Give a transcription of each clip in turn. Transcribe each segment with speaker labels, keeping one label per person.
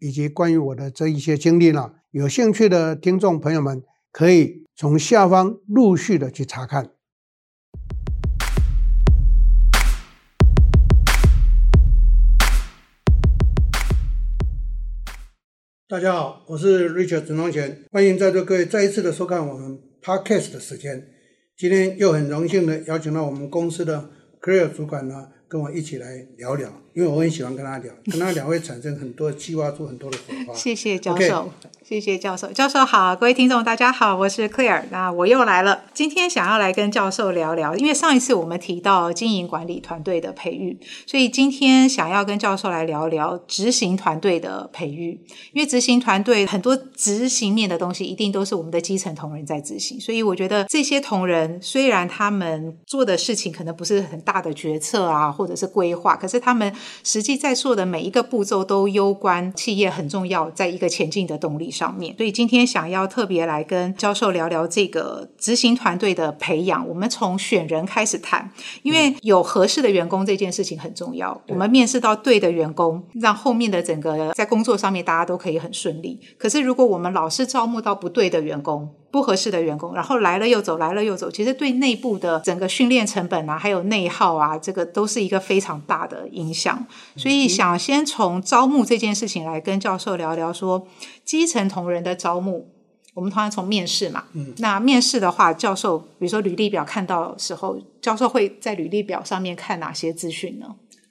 Speaker 1: 以及关于我的这一些经历呢，有兴趣的听众朋友们可以从下方陆续的去查看。大家好，我是 Richard 陈宗贤，欢迎在座各位再一次的收看我们 Podcast 的时间。今天又很荣幸的邀请到我们公司的。Clare 主管呢，跟我一起来聊聊，因为我很喜欢跟他聊，跟他聊会产生很多激发出很多的火花。
Speaker 2: 谢谢教授。谢谢教授，教授好，各位听众大家好，我是 Claire，那我又来了。今天想要来跟教授聊聊，因为上一次我们提到经营管理团队的培育，所以今天想要跟教授来聊聊执行团队的培育。因为执行团队很多执行面的东西，一定都是我们的基层同仁在执行，所以我觉得这些同仁虽然他们做的事情可能不是很大的决策啊，或者是规划，可是他们实际在做的每一个步骤都攸关企业很重要，在一个前进的动力上面，所以今天想要特别来跟教授聊聊这个执行团队的培养。我们从选人开始谈，因为有合适的员工这件事情很重要。我们面试到对的员工，让后面的整个在工作上面大家都可以很顺利。可是如果我们老是招募到不对的员工，不合适的员工，然后来了又走，来了又走，其实对内部的整个训练成本啊，还有内耗啊，这个都是一个非常大的影响。所以想先从招募这件事情来跟教授聊聊，说基层同仁的招募，我们通常从面试嘛，嗯，那面试的话，教授比如说履历表看到的时候，教授会在履历表上面看哪些资讯呢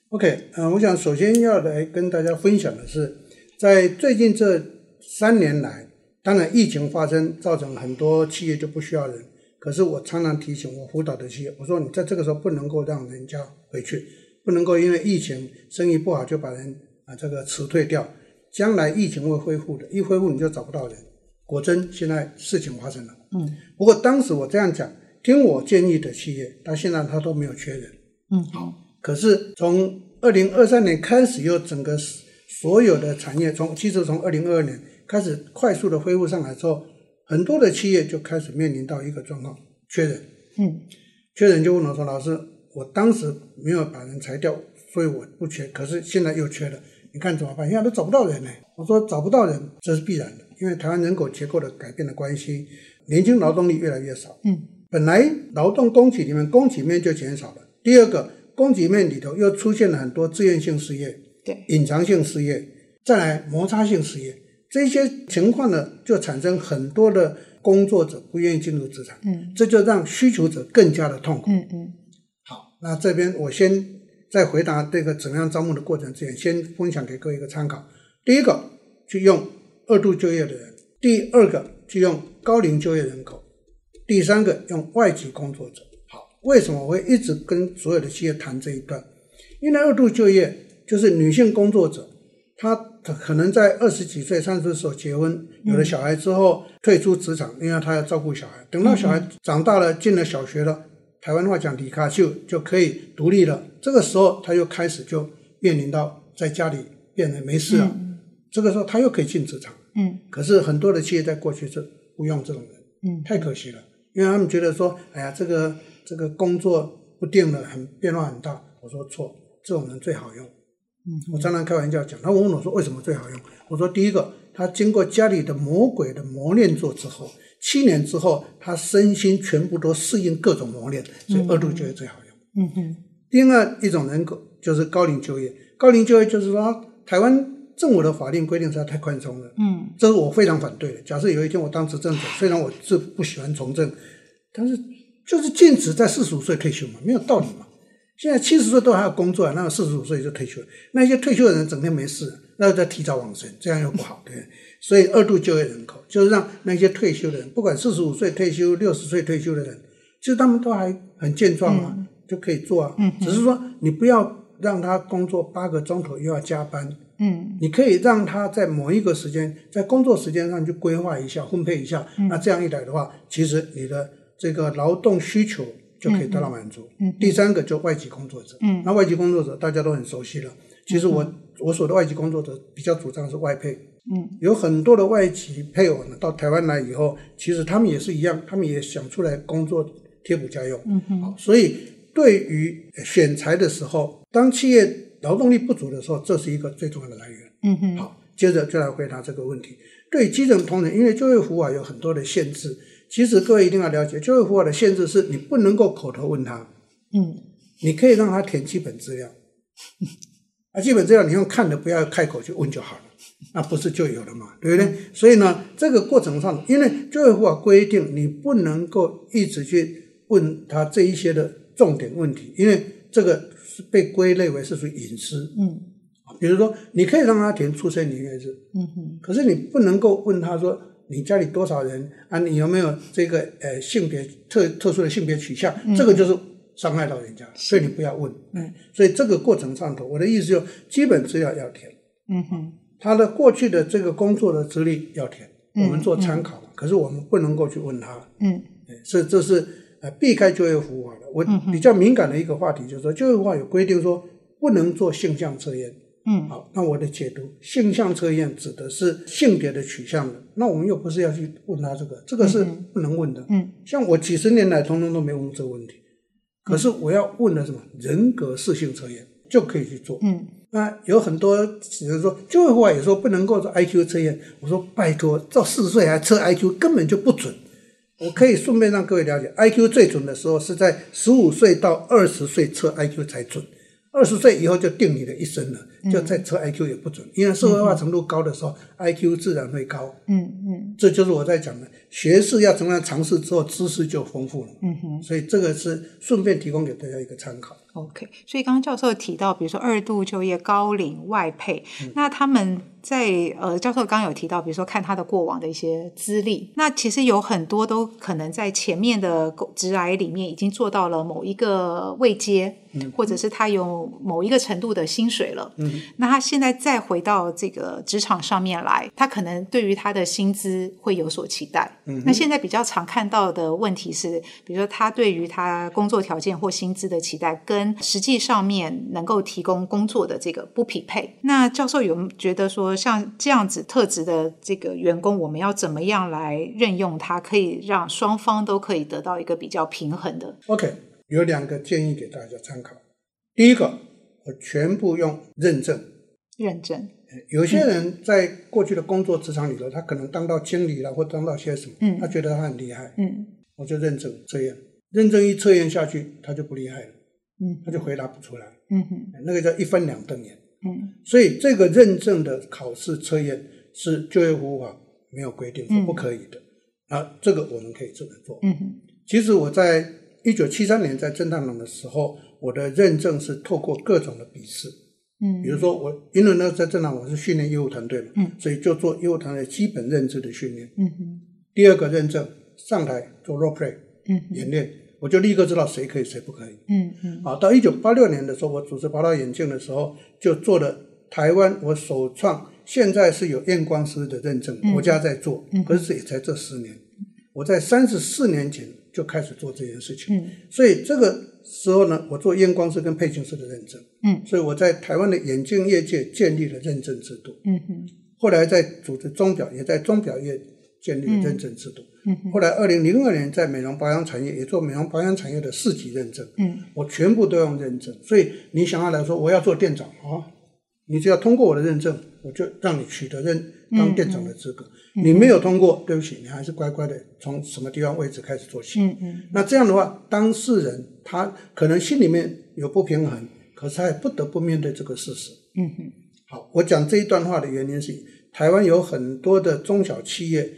Speaker 1: ？OK，嗯、呃，我想首先要来跟大家分享的是，在最近这三年来。当然，疫情发生，造成很多企业就不需要人。可是我常常提醒我辅导的企业，我说你在这个时候不能够让人家回去，不能够因为疫情生意不好就把人啊这个辞退掉。将来疫情会恢复的，一恢复你就找不到人。果真现在事情发生了。嗯。不过当时我这样讲，听我建议的企业，到现在他都没有缺人。嗯。好。可是从二零二三年开始，又整个所有的产业从其实从二零二二年。开始快速的恢复上来之后，很多的企业就开始面临到一个状况，缺人。嗯，缺人就问我说：“老师，我当时没有把人裁掉，所以我不缺。可是现在又缺了，你看怎么办？现在都找不到人呢。”我说：“找不到人，这是必然的，因为台湾人口结构的改变的关系，年轻劳动力越来越少。嗯，本来劳动供给里面供给面就减少了。第二个，供给面里头又出现了很多自愿性失业，对，隐藏性失业，再来摩擦性失业。”这些情况呢，就产生很多的工作者不愿意进入职场，嗯，这就让需求者更加的痛苦，嗯嗯。好，那这边我先在回答这个怎么样招募的过程之前，先分享给各位一个参考。第一个，去用二度就业的人；第二个，去用高龄就业人口；第三个，用外籍工作者。好，为什么我会一直跟所有的企业谈这一段？因为二度就业就是女性工作者。他可能在二十几岁、三十岁时候结婚，有了小孩之后退出职场，因为他要照顾小孩。等到小孩长大了，进了小学了，台湾话讲“离卡秀”就可以独立了。这个时候，他又开始就面临到在家里变得没事了。这个时候，他又可以进职场。嗯。可是很多的企业在过去是不用这种人。嗯。太可惜了，因为他们觉得说：“哎呀，这个这个工作不定了，很变化很大。”我说错，这种人最好用。我常常开玩笑讲，他问我说：“为什么最好用？”我说：“第一个，他经过家里的魔鬼的磨练做之后，七年之后，他身心全部都适应各种磨练，所以二度就业最好用。”嗯哼。第二一种人口就是高龄就业，高龄就业就是说，台湾政府的法令规定实在太宽松了。嗯，这是我非常反对的。假设有一天我当执政者，虽然我是不喜欢从政，但是就是禁止在四十五岁退休嘛，没有道理嘛。现在七十岁都还要工作啊，那四十五岁就退休了。那些退休的人整天没事，那就在提早往生，这样又不好，对。所以二度就业人口就是让那些退休的人，不管四十五岁退休、六十岁退休的人，其实他们都还很健壮啊，嗯、就可以做啊。只是说你不要让他工作八个钟头又要加班，
Speaker 2: 嗯，
Speaker 1: 你可以让他在某一个时间，在工作时间上去规划一下、分配一下。嗯、那这样一来的话，其实你的这个劳动需求就可以得到满足。
Speaker 2: 嗯，嗯
Speaker 1: 第三个就外籍工作者。
Speaker 2: 嗯，
Speaker 1: 那外籍工作者大家都很熟悉了。其实我、嗯、我所的外籍工作者比较主张是外配。
Speaker 2: 嗯，
Speaker 1: 有很多的外籍配偶呢，到台湾来以后，其实他们也是一样，他们也想出来工作贴补家用。
Speaker 2: 嗯哼，
Speaker 1: 所以对于选材的时候，当企业劳动力不足的时候，这是一个最重要的来源。
Speaker 2: 嗯哼，
Speaker 1: 好，接着就来回答这个问题。对基层同仁，因为就业服务啊有很多的限制，其实各位一定要了解，就业服务的限制是你不能够口头问他。
Speaker 2: 嗯，
Speaker 1: 你可以让他填基本资料，啊，基本资料你用看的，不要开口去问就好了。那不是就有了嘛，对不对？嗯、所以呢，这个过程上，因为就业法规定，你不能够一直去问他这一些的重点问题，因为这个是被归类为是属于隐私。
Speaker 2: 嗯，
Speaker 1: 比如说，你可以让他填出生年月日，
Speaker 2: 嗯哼，
Speaker 1: 可是你不能够问他说你家里多少人啊，你有没有这个呃性别特特殊的性别取向，嗯、这个就是伤害到人家，所以你不要问。
Speaker 2: 嗯，
Speaker 1: 所以这个过程上头，我的意思就基本资料要填。
Speaker 2: 嗯哼。
Speaker 1: 他的过去的这个工作的资历要填，我们做参考。可是我们不能够去问他。
Speaker 2: 嗯，
Speaker 1: 所以这是呃避开就业服务法的。我比较敏感的一个话题就是说，就业服务法有规定说不能做性向测验。
Speaker 2: 嗯，
Speaker 1: 好，那我的解读，性向测验指的是性别的取向的。那我们又不是要去问他这个，这个是不能问的。
Speaker 2: 嗯，
Speaker 1: 像我几十年来通通都没问这个问题。可是我要问的什么？人格适性测验就可以去做。
Speaker 2: 嗯。
Speaker 1: 那有很多，比如说就业法也说不能够做 IQ 测验。我说拜托，到四十岁还测 IQ 根本就不准。我可以顺便让各位了解，IQ 最准的时候是在十五岁到二十岁测 IQ 才准。二十岁以后就定你的一生了，就再测 IQ 也不准，因为社会化程度高的时候，IQ 自然会高。
Speaker 2: 嗯嗯，
Speaker 1: 这就是我在讲的，学士要怎么样尝试之后，知识就丰富了。
Speaker 2: 嗯哼，
Speaker 1: 所以这个是顺便提供给大家一个参考。
Speaker 2: OK，所以刚刚教授提到，比如说二度就业、高龄、外配，那他们。在呃，教授刚刚有提到，比如说看他的过往的一些资历，那其实有很多都可能在前面的职涯里面已经做到了某一个位阶，嗯，或者是他有某一个程度的薪水了，
Speaker 1: 嗯，
Speaker 2: 那他现在再回到这个职场上面来，他可能对于他的薪资会有所期待，
Speaker 1: 嗯，
Speaker 2: 那现在比较常看到的问题是，比如说他对于他工作条件或薪资的期待，跟实际上面能够提供工作的这个不匹配。那教授有觉得说，像这样子特质的这个员工，我们要怎么样来任用他，可以让双方都可以得到一个比较平衡的
Speaker 1: ？OK，有两个建议给大家参考。第一个，我全部用认证。
Speaker 2: 认证。
Speaker 1: 有些人在过去的工作职场里头，他可能当到经理了，或当到些什么，
Speaker 2: 嗯，
Speaker 1: 他觉得他很厉害，
Speaker 2: 嗯，
Speaker 1: 我就认证测验，认证一测验下去，他就不厉害了，
Speaker 2: 嗯，
Speaker 1: 他就回答不出来，
Speaker 2: 嗯哼，
Speaker 1: 那个叫一分两瞪眼。
Speaker 2: 嗯，
Speaker 1: 所以这个认证的考试测验是就业服务法没有规定说不可以的，嗯、啊，这个我们可以这么做。
Speaker 2: 嗯哼，
Speaker 1: 其实我在一九七三年在正大农的时候，我的认证是透过各种的笔试，
Speaker 2: 嗯，
Speaker 1: 比如说我因为呢在正大我是训练业务团队嘛，
Speaker 2: 嗯，
Speaker 1: 所以就做业务团队基本认知的训练，
Speaker 2: 嗯哼，
Speaker 1: 第二个认证上台做 role play，
Speaker 2: 嗯，
Speaker 1: 演练。我就立刻知道谁可以，谁不可以。
Speaker 2: 嗯嗯。
Speaker 1: 好，到一九八六年的时候，我主持宝岛眼镜的时候，就做了台湾我首创，现在是有验光师的认证，国家在做，可是也才这十年。我在三十四年前就开始做这件事情。
Speaker 2: 嗯。
Speaker 1: 所以这个时候呢，我做验光师跟配镜师的认证。
Speaker 2: 嗯。
Speaker 1: 所以我在台湾的眼镜业界建立了认证制度。
Speaker 2: 嗯哼。
Speaker 1: 后来在组织钟表，也在钟表业建立了认证制度。嗯后来，二零零二年在美容保养产业也做美容保养产业的四级认证。
Speaker 2: 嗯，
Speaker 1: 我全部都用认证。所以你想要来说，我要做店长啊，你只要通过我的认证，我就让你取得认当店长的资格。你没有通过，对不起，你还是乖乖的从什么地方位置开始做起。
Speaker 2: 嗯嗯。
Speaker 1: 那这样的话，当事人他可能心里面有不平衡，可是他也不得不面对这个事实。
Speaker 2: 嗯哼。
Speaker 1: 好，我讲这一段话的原因是，台湾有很多的中小企业。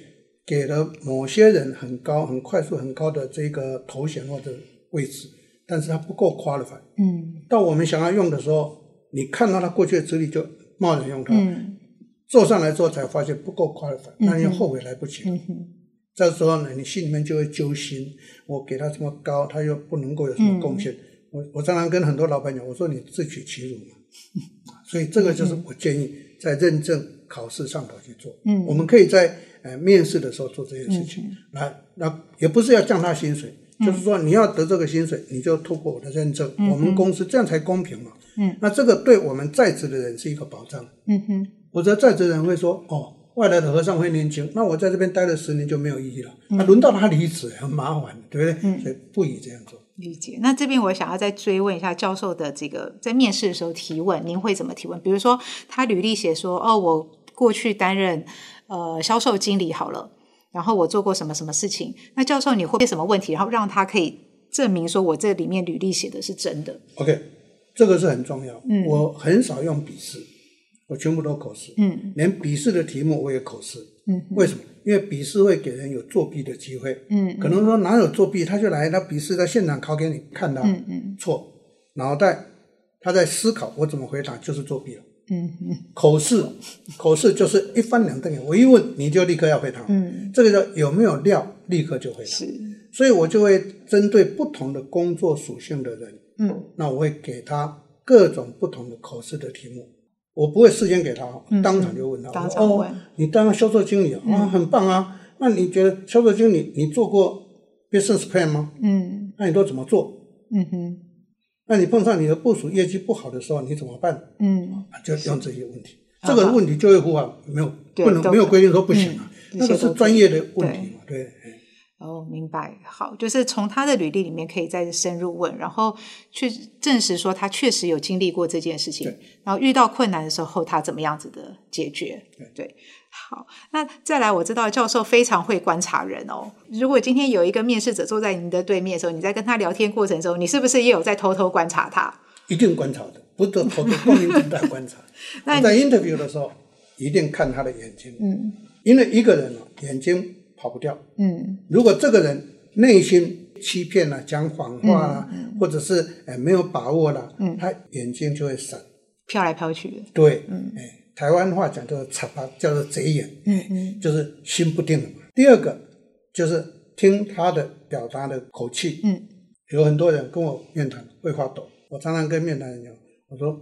Speaker 1: 给了某些人很高、很快速、很高的这个头衔或者位置，但是他不够 qualified。
Speaker 2: 嗯，
Speaker 1: 到我们想要用的时候，你看到他过去的资历就贸然用他，
Speaker 2: 嗯，
Speaker 1: 做上来之后才发现不够 qualified，那你后悔来不及这时候呢，你心里面就会揪心，我给他这么高，他又不能够有什么贡献。嗯、我我常常跟很多老板讲，我说你自取其辱嘛。所以这个就是我建议。在认证考试上头去做。
Speaker 2: 嗯，
Speaker 1: 我们可以在呃面试的时候做这件事情。那、嗯、那也不是要降他薪水，嗯、就是说你要得这个薪水，你就透过我的认证，嗯、我们公司这样才公平嘛。嗯，那这个对我们在职的人是一个保障。嗯哼，否则在职人会说哦。外来的和尚会念经，那我在这边待了十年就没有意义了。那、嗯、轮到他离职，很麻烦，对不对？嗯、所以不宜这样做。
Speaker 2: 理解。那这边我想要再追问一下教授的这个，在面试的时候提问，您会怎么提问？比如说他履历写说，哦，我过去担任呃销售经理好了，然后我做过什么什么事情。那教授你会问什么问题，然后让他可以证明说我这里面履历写的是真的
Speaker 1: ？OK，这个是很重要。嗯，我很少用笔试。我全部都口试，嗯，连笔试的题目我也口试，嗯，为什么？因为笔试会给人有作弊的机会，嗯，可能说哪有作弊，他就来，他笔试在现场考给你看到，嗯嗯，错，脑袋他在思考我怎么回答就是作弊了，嗯嗯，口试口试就是一翻两瞪眼，我一问你就立刻要回答，嗯，这个叫有没有料，立刻就回答，是，所以我就会针对不同的工作属性的人，嗯，那我会给他各种不同的口试的题目。我不会事先给他，当场就问他。当场问。哦，你当销售经理啊，啊，很棒啊。那你觉得销售经理，你做过 business plan 吗？嗯。那你都怎么做？嗯哼。那你碰上你的部署业绩不好的时候，你怎么办？嗯。就用这些问题，这个问题就业服务没有不能没有规定说不行啊，那个是专业的问题嘛，对。
Speaker 2: 哦，明白。好，就是从他的履历里面可以再深入问，然后去证实说他确实有经历过这件事情，然后遇到困难的时候他怎么样子的解决。对，对，好，那再来，我知道教授非常会观察人哦。如果今天有一个面试者坐在您的对面的时候，你在跟他聊天过程中，你是不是也有在偷偷观察他？
Speaker 1: 一定观察的，不得偷偷光明正大观察。那在 interview 的时候，一定看他的眼睛。嗯，因为一个人哦，眼睛。跑不掉。嗯，如果这个人内心欺骗了、啊、讲谎话了、啊，嗯、或者是哎没有把握了，嗯，他眼睛就会闪，
Speaker 2: 飘来飘去的。
Speaker 1: 对，嗯，哎，台湾话讲叫做“贼巴”，叫做贼眼，嗯嗯，就是心不定了嘛。第二个就是听他的表达的口气，嗯，有很多人跟我面谈会发抖，我常常跟面谈人讲，我说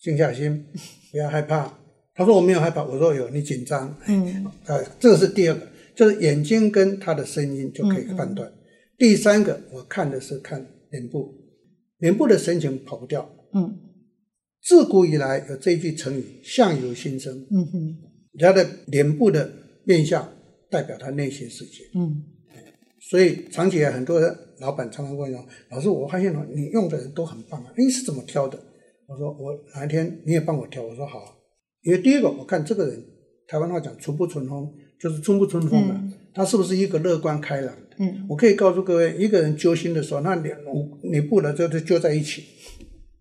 Speaker 1: 静下心，不要害怕。他说我没有害怕，我说有，你紧张，嗯，哎，这个是第二个。就是眼睛跟他的声音就可以判断。嗯嗯、第三个，我看的是看脸部，脸部的神情跑不掉。嗯，自古以来有这一句成语“相由心生”。嗯哼，他的脸部的面相代表他内心世界。嗯，所以长期以来，很多老板常常问我：“老师，我发现了你用的人都很棒啊，你是怎么挑的？”我说：“我哪一天你也帮我挑。”我说：“好。”因为第一个，我看这个人，台湾话讲“除不存风”。就是春不春风的，嗯、他是不是一个乐观开朗的？嗯，我可以告诉各位，一个人揪心的时候，那脸脸部的就就揪在一起，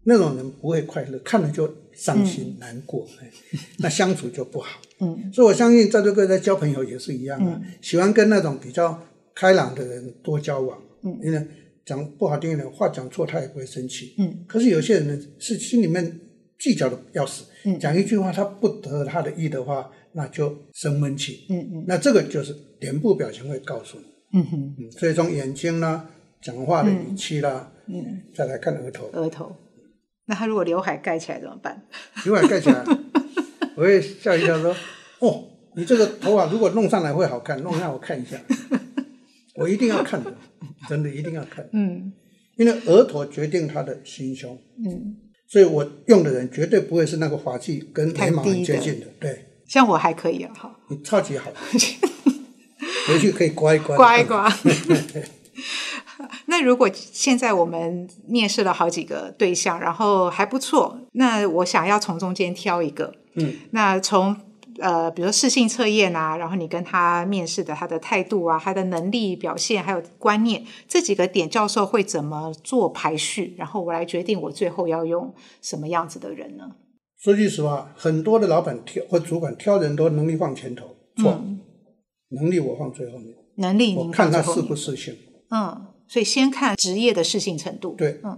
Speaker 1: 那种人不会快乐，看了就伤心、嗯、难过，那相处就不好。嗯，所以我相信在座各位在交朋友也是一样的，嗯、喜欢跟那种比较开朗的人多交往。嗯，因为讲不好听一点，话讲错他也不会生气。嗯，可是有些人呢是心里面计较的要死，嗯、讲一句话他不得他的意的话。那就生闷气，嗯嗯，那这个就是脸部表情会告诉你，嗯哼，嗯，所以从眼睛啦、讲话的语气啦，嗯，再来看额头，
Speaker 2: 额头，那他如果刘海盖起来怎么办？
Speaker 1: 刘海盖起来，我会笑一笑说：“哦，你这个头发如果弄上来会好看，弄让我看一下，我一定要看的，真的一定要看，嗯，因为额头决定他的心胸，嗯，所以我用的人绝对不会是那个发际跟眉毛很接近的，对。”
Speaker 2: 像我还可以啊，好，
Speaker 1: 你超级好，回去可以刮一刮，
Speaker 2: 刮一刮。那如果现在我们面试了好几个对象，然后还不错，那我想要从中间挑一个，嗯，那从呃，比如说适性测验啊，然后你跟他面试的他的态度啊，他的能力表现，还有观念这几个点，教授会怎么做排序？然后我来决定我最后要用什么样子的人呢？
Speaker 1: 说句实话，很多的老板挑或主管挑人都能力放前头，错，嗯、能力我放最后面。
Speaker 2: 能力
Speaker 1: 我看他适不适性。
Speaker 2: 嗯，所以先看职业的适性程度。
Speaker 1: 对，嗯，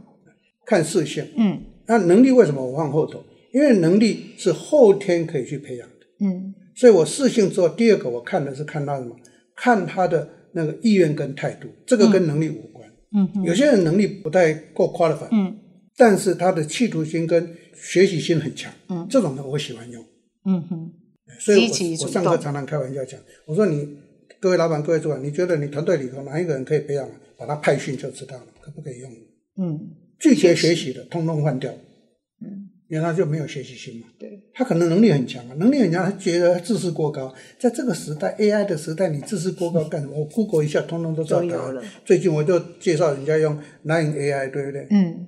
Speaker 1: 看适性。嗯，那能力为什么我放后头？因为能力是后天可以去培养的。嗯，所以我适性之后，第二个我看的是看他什么？看他的那个意愿跟态度，这个跟能力无关。嗯，嗯，有些人能力不太够 qualified。嗯。但是他的企图心跟学习心很强，嗯，这种人我喜欢用，
Speaker 2: 嗯哼，
Speaker 1: 所以我我上课常常开玩笑讲，我说你各位老板、各位主管，你觉得你团队里头哪一个人可以培养，把他派训就知道了，可不可以用？嗯，拒绝学习的，通通换掉。嗯，因为他就没有学习心嘛。对，他可能能力很强啊，能力很强，他觉得他知识过高，在这个时代 AI 的时代，你自视过高干什么？我 Google 一下，通通都知道。最近我就介绍人家用 Nine AI，对不对？嗯。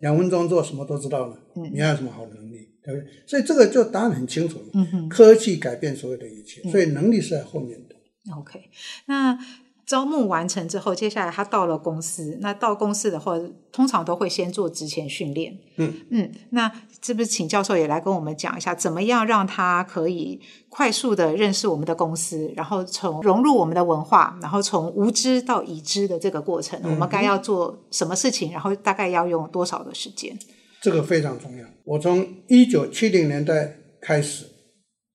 Speaker 1: 两分钟做什么都知道了，嗯，你还有什么好的能力，对不对？所以这个就答案很清楚，嗯哼，科技改变所有的一切，所以能力是在后面的。
Speaker 2: OK，那招募完成之后，接下来他到了公司，那到公司的话，通常都会先做职前训练，嗯嗯，那是不是请教授也来跟我们讲一下，怎么样让他可以快速的认识我们的公司，然后从融入我们的文化，然后从无知到已知的这个过程，嗯、我们该要做什么事情，然后大概要用多少的时间？
Speaker 1: 这个非常重要。我从一九七零年代开始，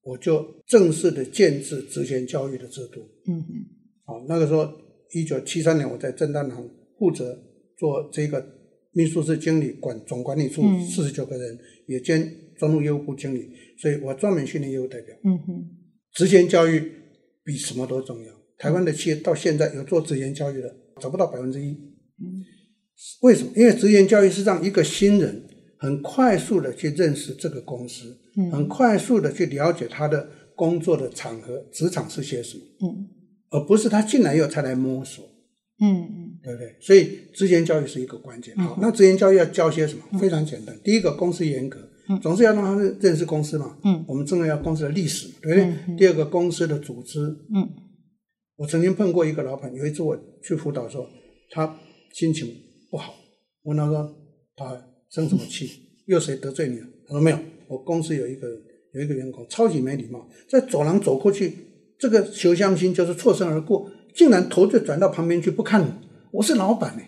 Speaker 1: 我就正式的建制职前教育的制度，嗯嗯。好，那个时候，一九七三年，我在正大行负责做这个秘书室经理，管总管理处四十九个人，嗯、也兼专务业务部经理，所以我专门训练业务代表。嗯哼，职前教育比什么都重要。台湾的企业到现在有做职前教育的，找不到百分之一。嗯，为什么？因为职前教育是让一个新人很快速的去认识这个公司，嗯、很快速的去了解他的工作的场合、职场是些什么。嗯。而不是他进来以后才来摸索，嗯嗯，对不对？所以职前教育是一个关键。好，那职前教育要教些什么？非常简单。第一个，公司严格，总是要让他认识公司嘛。嗯，我们重要公司的历史，对不对？第二个，公司的组织。嗯，我曾经碰过一个老板，有一次我去辅导说，他心情不好，问他说他生什么气？又谁得罪你了？他说没有，我公司有一个有一个员工超级没礼貌，在走廊走过去。这个求乡心就是错身而过，竟然头就转到旁边去不看我。我是老板呢，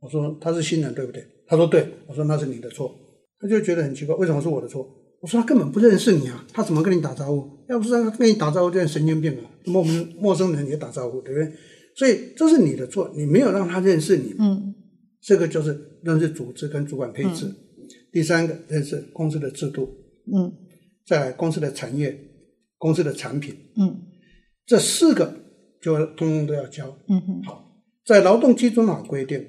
Speaker 1: 我说他是新人对不对？他说对。我说那是你的错。他就觉得很奇怪，为什么是我的错？我说他根本不认识你啊，他怎么跟你打招呼？要不是他跟你打招呼，就是神经病啊！怎么我们陌生人也打招呼，对不对？所以这是你的错，你没有让他认识你。嗯，这个就是认识组织跟主管配置。嗯、第三个认识公司的制度。嗯，再来公司的产业。公司的产品，嗯，这四个就通通都要交，嗯哼，好，在劳动基准法规定，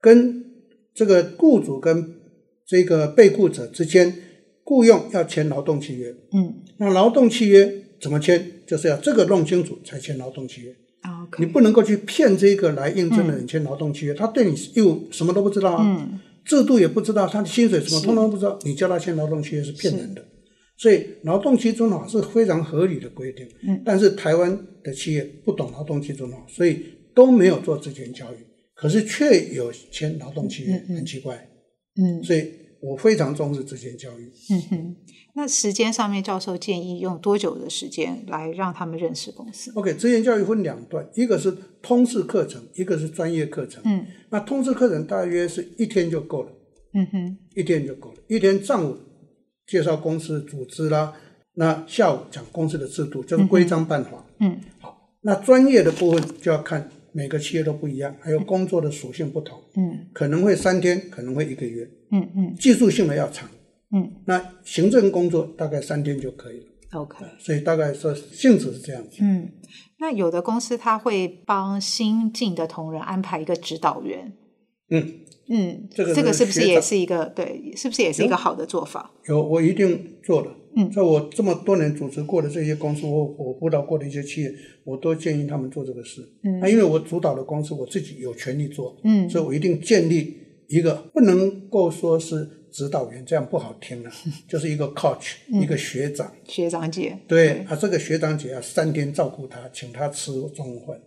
Speaker 1: 跟这个雇主跟这个被雇者之间雇佣要签劳动契约，嗯，那劳动契约怎么签？就是要这个弄清楚才签劳动契约，OK，你不能够去骗这个来应征的人签劳动契约，嗯、他对你又什么都不知道啊，嗯，制度也不知道，他的薪水什么通通不知道，你叫他签劳动契约是骗人的。所以劳动基准法是非常合理的规定，嗯，但是台湾的企业不懂劳动基准法，所以都没有做职前教育，可是却有签劳动契约，很奇怪，嗯，所以我非常重视职前教育。
Speaker 2: 嗯哼，那时间上面，教授建议用多久的时间来让他们认识公司
Speaker 1: ？OK，职前教育分两段，一个是通识课程，一个是专业课程。嗯，那通识课程大约是一天就够了，嗯哼，一天就够了，一天上午。介绍公司组织啦，那下午讲公司的制度，就是规章办法。嗯，好，那专业的部分就要看每个企业都不一样，还有工作的属性不同。嗯，可能会三天，可能会一个月。嗯嗯，技术性的要长。嗯，那行政工作大概三天就可以了。OK，所以大概说性质是这样子。
Speaker 2: 嗯，那有的公司他会帮新进的同仁安排一个指导员。嗯。嗯，这个这个是不是也是一个对？是不是也是一个好的做法？
Speaker 1: 有，我一定做的。嗯，在我这么多年主持过的这些公司，我我辅导过的一些企业，我都建议他们做这个事。嗯，那因为我主导的公司，我自己有权利做。嗯，所以我一定建立一个不能够说是指导员，这样不好听了，就是一个 coach，一个学长，
Speaker 2: 学长姐。
Speaker 1: 对，啊，这个学长姐要三天照顾他，请他吃中饭，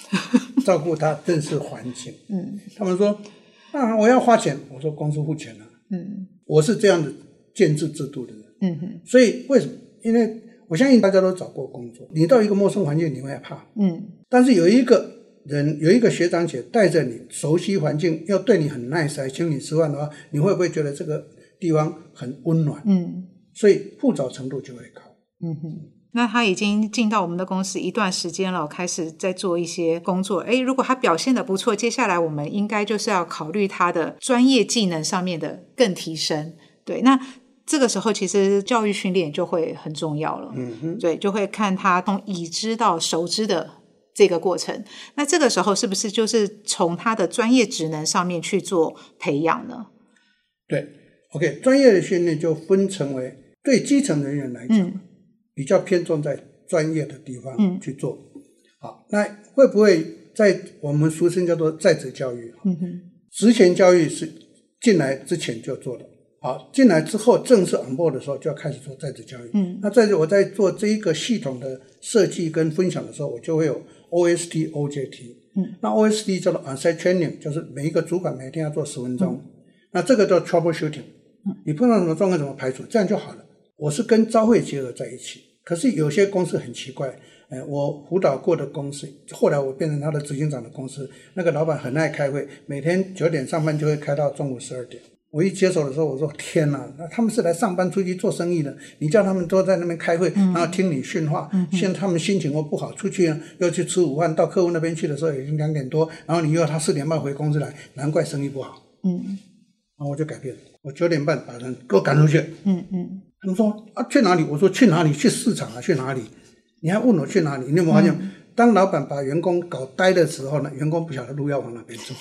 Speaker 1: 照顾他正式环境。嗯，他们说。啊！我要花钱，我说公司付钱了。嗯，我是这样的建制制度的人。嗯哼。所以为什么？因为我相信大家都找过工作，你到一个陌生环境，你会怕。嗯。但是有一个人，有一个学长姐带着你熟悉环境，要对你很 nice，还请你吃饭的话，你会不会觉得这个地方很温暖？嗯。所以复杂程度就会高。嗯哼。
Speaker 2: 那他已经进到我们的公司一段时间了，开始在做一些工作。诶，如果他表现得不错，接下来我们应该就是要考虑他的专业技能上面的更提升。对，那这个时候其实教育训练就会很重要了。
Speaker 1: 嗯哼，
Speaker 2: 对，就会看他从已知到熟知的这个过程。那这个时候是不是就是从他的专业职能上面去做培养呢？
Speaker 1: 对，OK，专业的训练就分成为对基层人员来讲，嗯、比较偏重在专业的地方去做。嗯、好，那会不会在我们俗称叫做在职教育？嗯哼，职前教育是进来之前就做的。好，进来之后正式 on board 的时候，就要开始做在职教育。嗯，那在我在做这一个系统的设计跟分享的时候，我就会有 OST、OJT。嗯，那 OST 叫做 on-site training，就是每一个主管每天要做十分钟。嗯、那这个叫 troubleshooting。嗯，你碰到什么状况怎么排除，这样就好了。我是跟朝会结合在一起。可是有些公司很奇怪，呃，我辅导过的公司，后来我变成他的执行长的公司，那个老板很爱开会，每天九点上班就会开到中午十二点。我一接手的时候，我说天哪，那他们是来上班出去做生意的，你叫他们都在那边开会，然后听你训话，现在他们心情又不好，出去又去吃午饭，到客户那边去的时候已经两点多，然后你又要他四点半回公司来，难怪生意不好。嗯，然后我就改变了，我九点半把人给我赶出去。嗯嗯，他们说啊去哪里？我说去哪里？去市场啊？去哪里？你还问我去哪里？你有没有发现，当老板把员工搞呆的时候呢，员工不晓得路要往哪边走，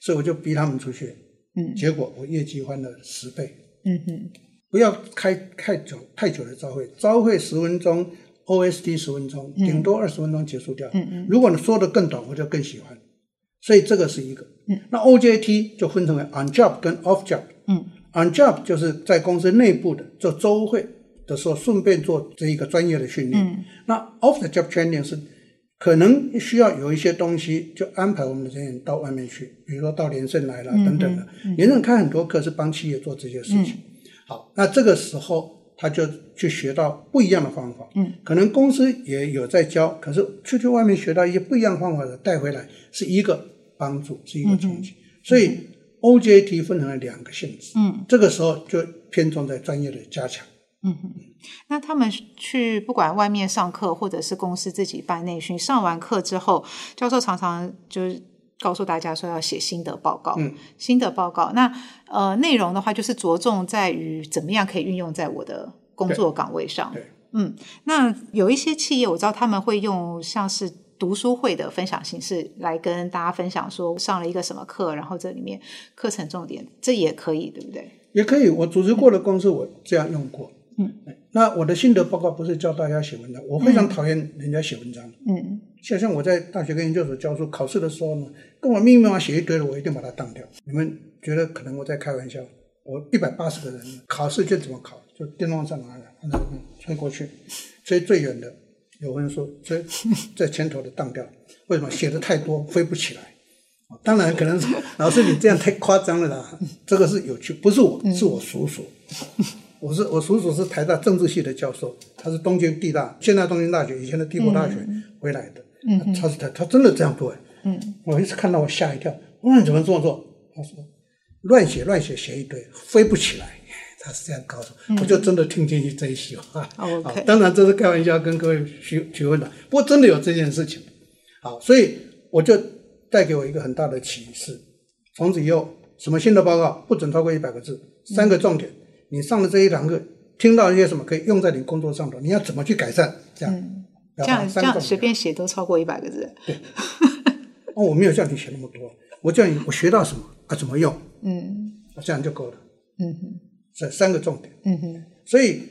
Speaker 1: 所以我就逼他们出去。嗯，结果我业绩翻了十倍。嗯哼，不要开太久太久的朝会，朝会十分钟，OST 十分钟，顶多二十分钟结束掉。嗯嗯，如果你说的更短，我就更喜欢。所以这个是一个。嗯，那 OJT 就分成为 on job 跟 off job。嗯，on job 就是在公司内部的做周会的时候，顺便做这一个专业的训练。嗯，那 off the job training 是。可能需要有一些东西，就安排我们的人员到外面去，比如说到联盛来了等等的。嗯嗯、连胜开很多课是帮企业做这些事情。嗯、好，那这个时候他就去学到不一样的方法。嗯，可能公司也有在教，可是出去外面学到一些不一样的方法的带回来，是一个帮助，是一个冲击。嗯、所以 OJT 分成了两个性质。嗯，这个时候就偏重在专业的加强。嗯哼，
Speaker 2: 那他们去不管外面上课，或者是公司自己办内训，上完课之后，教授常常就是告诉大家说要写心得报告。嗯，心得报告，那呃内容的话，就是着重在于怎么样可以运用在我的工作岗位上。对，对嗯，那有一些企业我知道他们会用像是读书会的分享形式来跟大家分享，说上了一个什么课，然后这里面课程重点，这也可以，对不对？
Speaker 1: 也可以，我组织过的公司我这样用过。嗯，那我的心得报告不是教大家写文章，我非常讨厌人家写文章。嗯，像像我在大学跟研究所教书，考试的时候呢，跟我密密麻麻写一堆的，我一定把它当掉。你们觉得可能我在开玩笑？我一百八十个人考试卷怎么考？就电风扇拿来，嗯，吹过去，吹最远的有人说这这前头的当掉。为什么？写的太多，飞不起来。当然可能是老师你这样太夸张了啦。这个是有趣，不是我，是我叔叔。我是我叔叔是台大政治系的教授，他是东京地大，现在东京大学，以前的帝国大学回来的。嗯，他是他他真的这样做。嗯，我一次看到我吓一跳，我说你怎么这么做？他说乱写乱写写一堆，飞不起来。他是这样告诉我，我就真的听进去这一席话。当然这是开玩笑跟各位询询问的，不过真的有这件事情。好，所以我就带给我一个很大的启示，从此以后什么新的报告不准超过一百个字，三个重点。你上了这一堂课，听到一些什么可以用在你工作上头？你要怎么去改善？这样，嗯、这样这样
Speaker 2: 随便写都超过一百个字。
Speaker 1: 对，哦，我没有叫你写那么多，我叫你我学到什么啊？怎么用？嗯，这样就够了。嗯哼，这三个重点。嗯哼，所以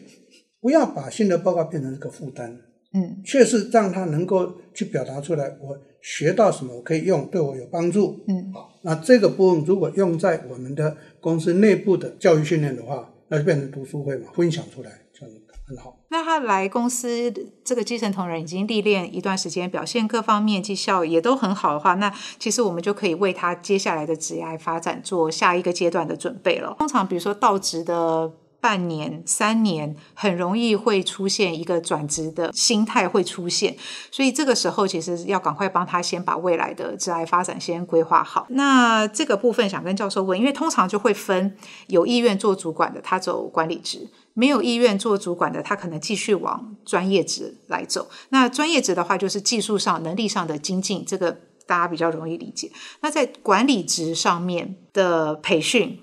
Speaker 1: 不要把心得报告变成一个负担。嗯，确实让他能够去表达出来，我学到什么我可以用，对我有帮助。嗯，好，那这个部分如果用在我们的公司内部的教育训练的话。那就变成读书会嘛，分享出来就很好。
Speaker 2: 那他来公司，这个基层同仁已经历练一段时间，表现各方面绩效也都很好的话，那其实我们就可以为他接下来的职业发展做下一个阶段的准备了。通常比如说到职的半年、三年，很容易会出现一个转职的心态会出现，所以这个时候其实要赶快帮他先把未来的职业发展先规划好。那这个部分想跟教授问，因为通常就会分有意愿做主管的，他走管理职。没有意愿做主管的，他可能继续往专业职来走。那专业职的话，就是技术上、能力上的精进，这个大家比较容易理解。那在管理职上面的培训，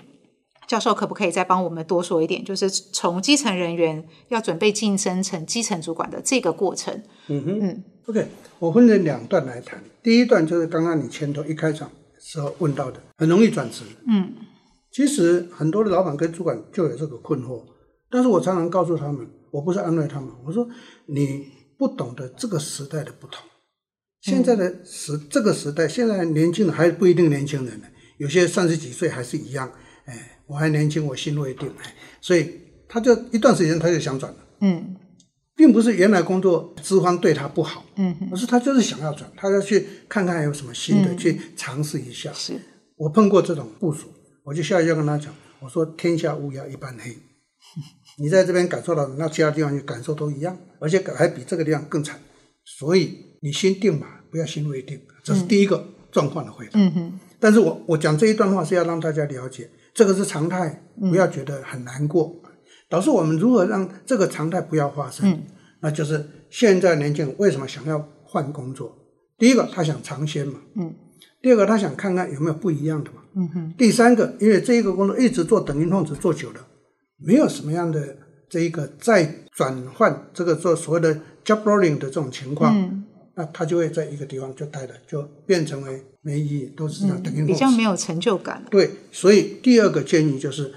Speaker 2: 教授可不可以再帮我们多说一点？就是从基层人员要准备晋升成基层主管的这个过程。
Speaker 1: 嗯哼，嗯，OK，我分成两段来谈。第一段就是刚刚你前头一开场时候问到的，很容易转职。嗯，其实很多的老板跟主管就有这个困惑，但是我常常告诉他们，我不是安慰他们，我说你不懂得这个时代的不同。现在的时这个时代，现在年轻人还不一定年轻人呢，有些三十几岁还是一样，哎，我还年轻，我心未定，哎，所以他就一段时间他就想转了，嗯，并不是原来工作资方对他不好，嗯，而是他就是想要转，他要去看看有什么新的，去尝试一下。是，我碰过这种部署，我就下一句跟他讲，我说天下乌鸦一般黑，你在这边感受到，那其他地方你感受都一样，而且还比这个地方更惨，所以。你先定嘛，不要心未定，这是第一个状况的回答。嗯哼。但是我我讲这一段话是要让大家了解，这个是常态，不要觉得很难过。导致我们如何让这个常态不要发生？嗯。那就是现在年轻人为什么想要换工作？第一个，他想尝鲜嘛。嗯。第二个，他想看看有没有不一样的嘛。嗯哼。第三个，因为这一个工作一直做等于奉旨做久了，没有什么样的这一个再转换这个做所谓的 job rolling 的这种情况。嗯。那他就会在一个地方就待了，就变成为没意义，都是这样等于、嗯、
Speaker 2: 比较没有成就感。
Speaker 1: 对，所以第二个建议就是，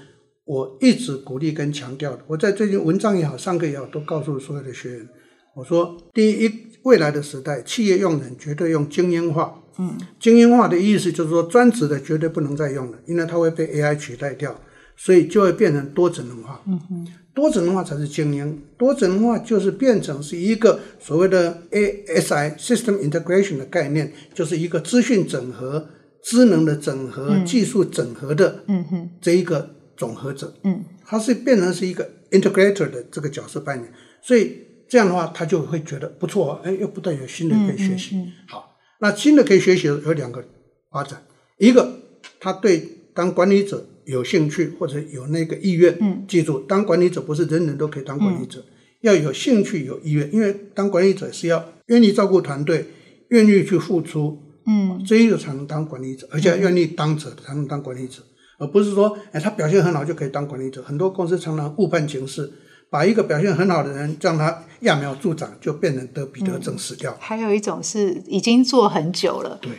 Speaker 1: 我一直鼓励跟强调的，我在最近文章也好，上课也好，都告诉所有的学员，我说，第一，未来的时代，企业用人绝对用精英化。嗯，精英化的意思就是说，专职的绝对不能再用了，因为它会被 AI 取代掉，所以就会变成多职能化。嗯哼。多职能化才是精英，多职能化就是变成是一个所谓的 ASI System Integration 的概念，就是一个资讯整合、智能的整合、嗯、技术整合的，嗯哼，这一个总和者，嗯，它是变成是一个 Integrator 的这个角色扮演，所以这样的话，他就会觉得不错，哎，又不断有新的可以学习。嗯嗯嗯、好，那新的可以学习有两个发展，一个他对当管理者。有兴趣或者有那个意愿，嗯，记住，当管理者不是人人都可以当管理者，嗯、要有兴趣、有意愿，因为当管理者是要愿意照顾团队，愿意去付出，嗯，这一个才能当管理者，而且愿意当者才能当管理者，而不是说，哎，他表现很好就可以当管理者。很多公司常常误判情势。把一个表现很好的人，让他揠苗助长，就变成得彼得症死掉。
Speaker 2: 还有一种是已经做很久了，
Speaker 1: 对，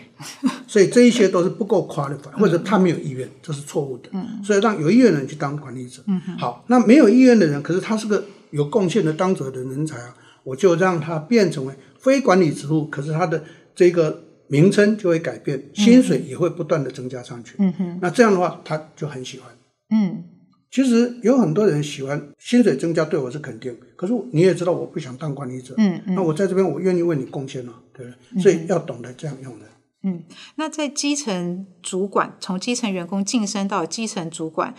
Speaker 1: 所以这一些都是不够 qualified，或者他没有意愿，这是错误的。嗯，所以让有意愿的人去当管理者。嗯，好，那没有意愿的人，可是他是个有贡献的当者的人才啊，我就让他变成为非管理职务，可是他的这个名称就会改变，薪水也会不断的增加上去。嗯哼，那这样的话，他就很喜欢。嗯。其实有很多人喜欢薪水增加，对我是肯定。可是你也知道，我不想当管理者。嗯嗯。那我在这边，我愿意为你贡献了，对不对？所以要懂得这样用的。
Speaker 2: 嗯。那在基层主管，从基层员工晋升到基层主管，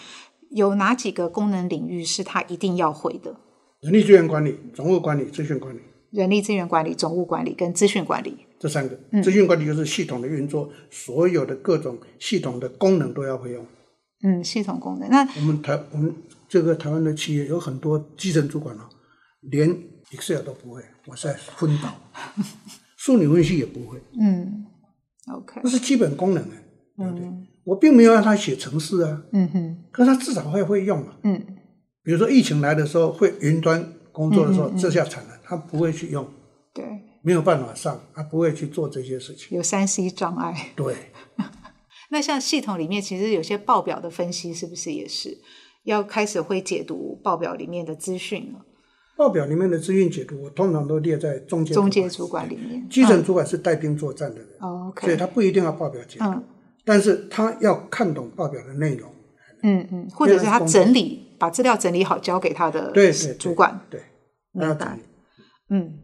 Speaker 2: 有哪几个功能领域是他一定要会的？
Speaker 1: 人力资源管理、总务管理、资讯管理。
Speaker 2: 人力资源管理、总务管理跟资讯管理
Speaker 1: 这三个。嗯。资讯管理就是系统的运作，所有的各种系统的功能都要会用。
Speaker 2: 嗯，系统功能。那
Speaker 1: 我们台我们这个台湾的企业有很多基层主管哦，连 Excel 都不会，我在昏倒。数理分析也不会。嗯，OK，这是基本功能哎，对不对？嗯、我并没有让他写程式啊。嗯哼。可是他至少会会用嘛。嗯。比如说疫情来的时候，会云端工作的时候，这下惨了，他不会去用。对。没有办法上，他不会去做这些事情。
Speaker 2: 有三 C 障碍。
Speaker 1: 对。
Speaker 2: 那像系统里面，其实有些报表的分析，是不是也是要开始会解读报表里面的资讯了？
Speaker 1: 报表里面的资讯解读，我通常都列在中间
Speaker 2: 中间主管里面。
Speaker 1: 基层主管是带兵作战的人，
Speaker 2: 哦，OK，
Speaker 1: 所以他不一定要报表解读，嗯，但是他要看懂报表的内容，
Speaker 2: 嗯嗯，或者是他整理，把资料整理好，交给他的对主管，
Speaker 1: 对，那。
Speaker 2: 嗯，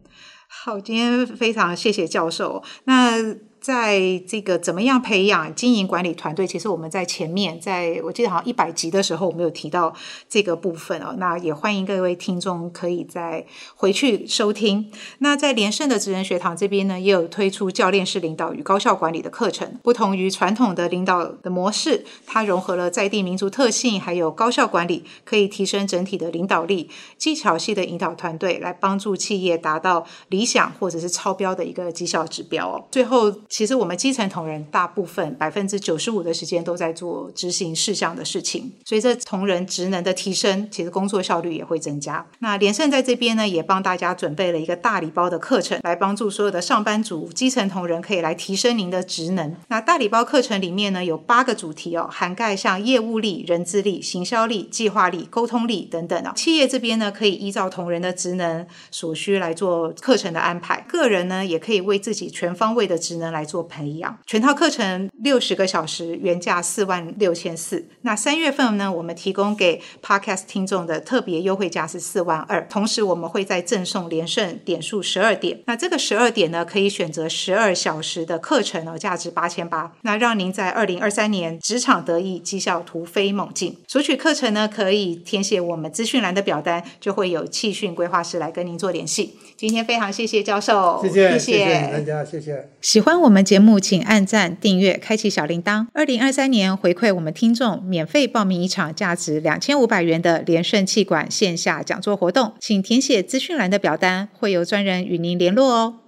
Speaker 2: 好，今天非常谢谢教授，那。在这个怎么样培养经营管理团队？其实我们在前面，在我记得好像一百集的时候，我们有提到这个部分哦。那也欢迎各位听众可以再回去收听。那在连胜的职人学堂这边呢，也有推出教练式领导与高效管理的课程。不同于传统的领导的模式，它融合了在地民族特性，还有高效管理，可以提升整体的领导力，技巧系的引导团队，来帮助企业达到理想或者是超标的一个绩效指标哦。最后。其实我们基层同仁大部分百分之九十五的时间都在做执行事项的事情。随着同仁职能的提升，其实工作效率也会增加。那连胜在这边呢，也帮大家准备了一个大礼包的课程，来帮助所有的上班族、基层同仁可以来提升您的职能。那大礼包课程里面呢，有八个主题哦，涵盖像业务力、人资力、行销力、计划力、沟通力等等啊。企业这边呢，可以依照同仁的职能所需来做课程的安排，个人呢也可以为自己全方位的职能来做培养。全套课程六十个小时，原价四万六千四。那三月份呢，我们提供给 Podcast 听众的特别优惠价是四万二，同时我们会再赠送连胜点数十二点。那这个十二点呢，可以选择十二小时的课程哦，价值八千八。那让您在二零二三年职场得意，绩效突飞猛进。索取课程呢，可以填写我们资讯栏的表单，就会有气训规划师来跟您做联系。今天非常谢谢教授，
Speaker 1: 谢谢谢谢大家，谢谢。
Speaker 2: 喜欢我我们节目，请按赞、订阅、开启小铃铛。二零二三年回馈我们听众，免费报名一场价值两千五百元的连胜气管线下讲座活动，请填写资讯栏的表单，会有专人与您联络哦。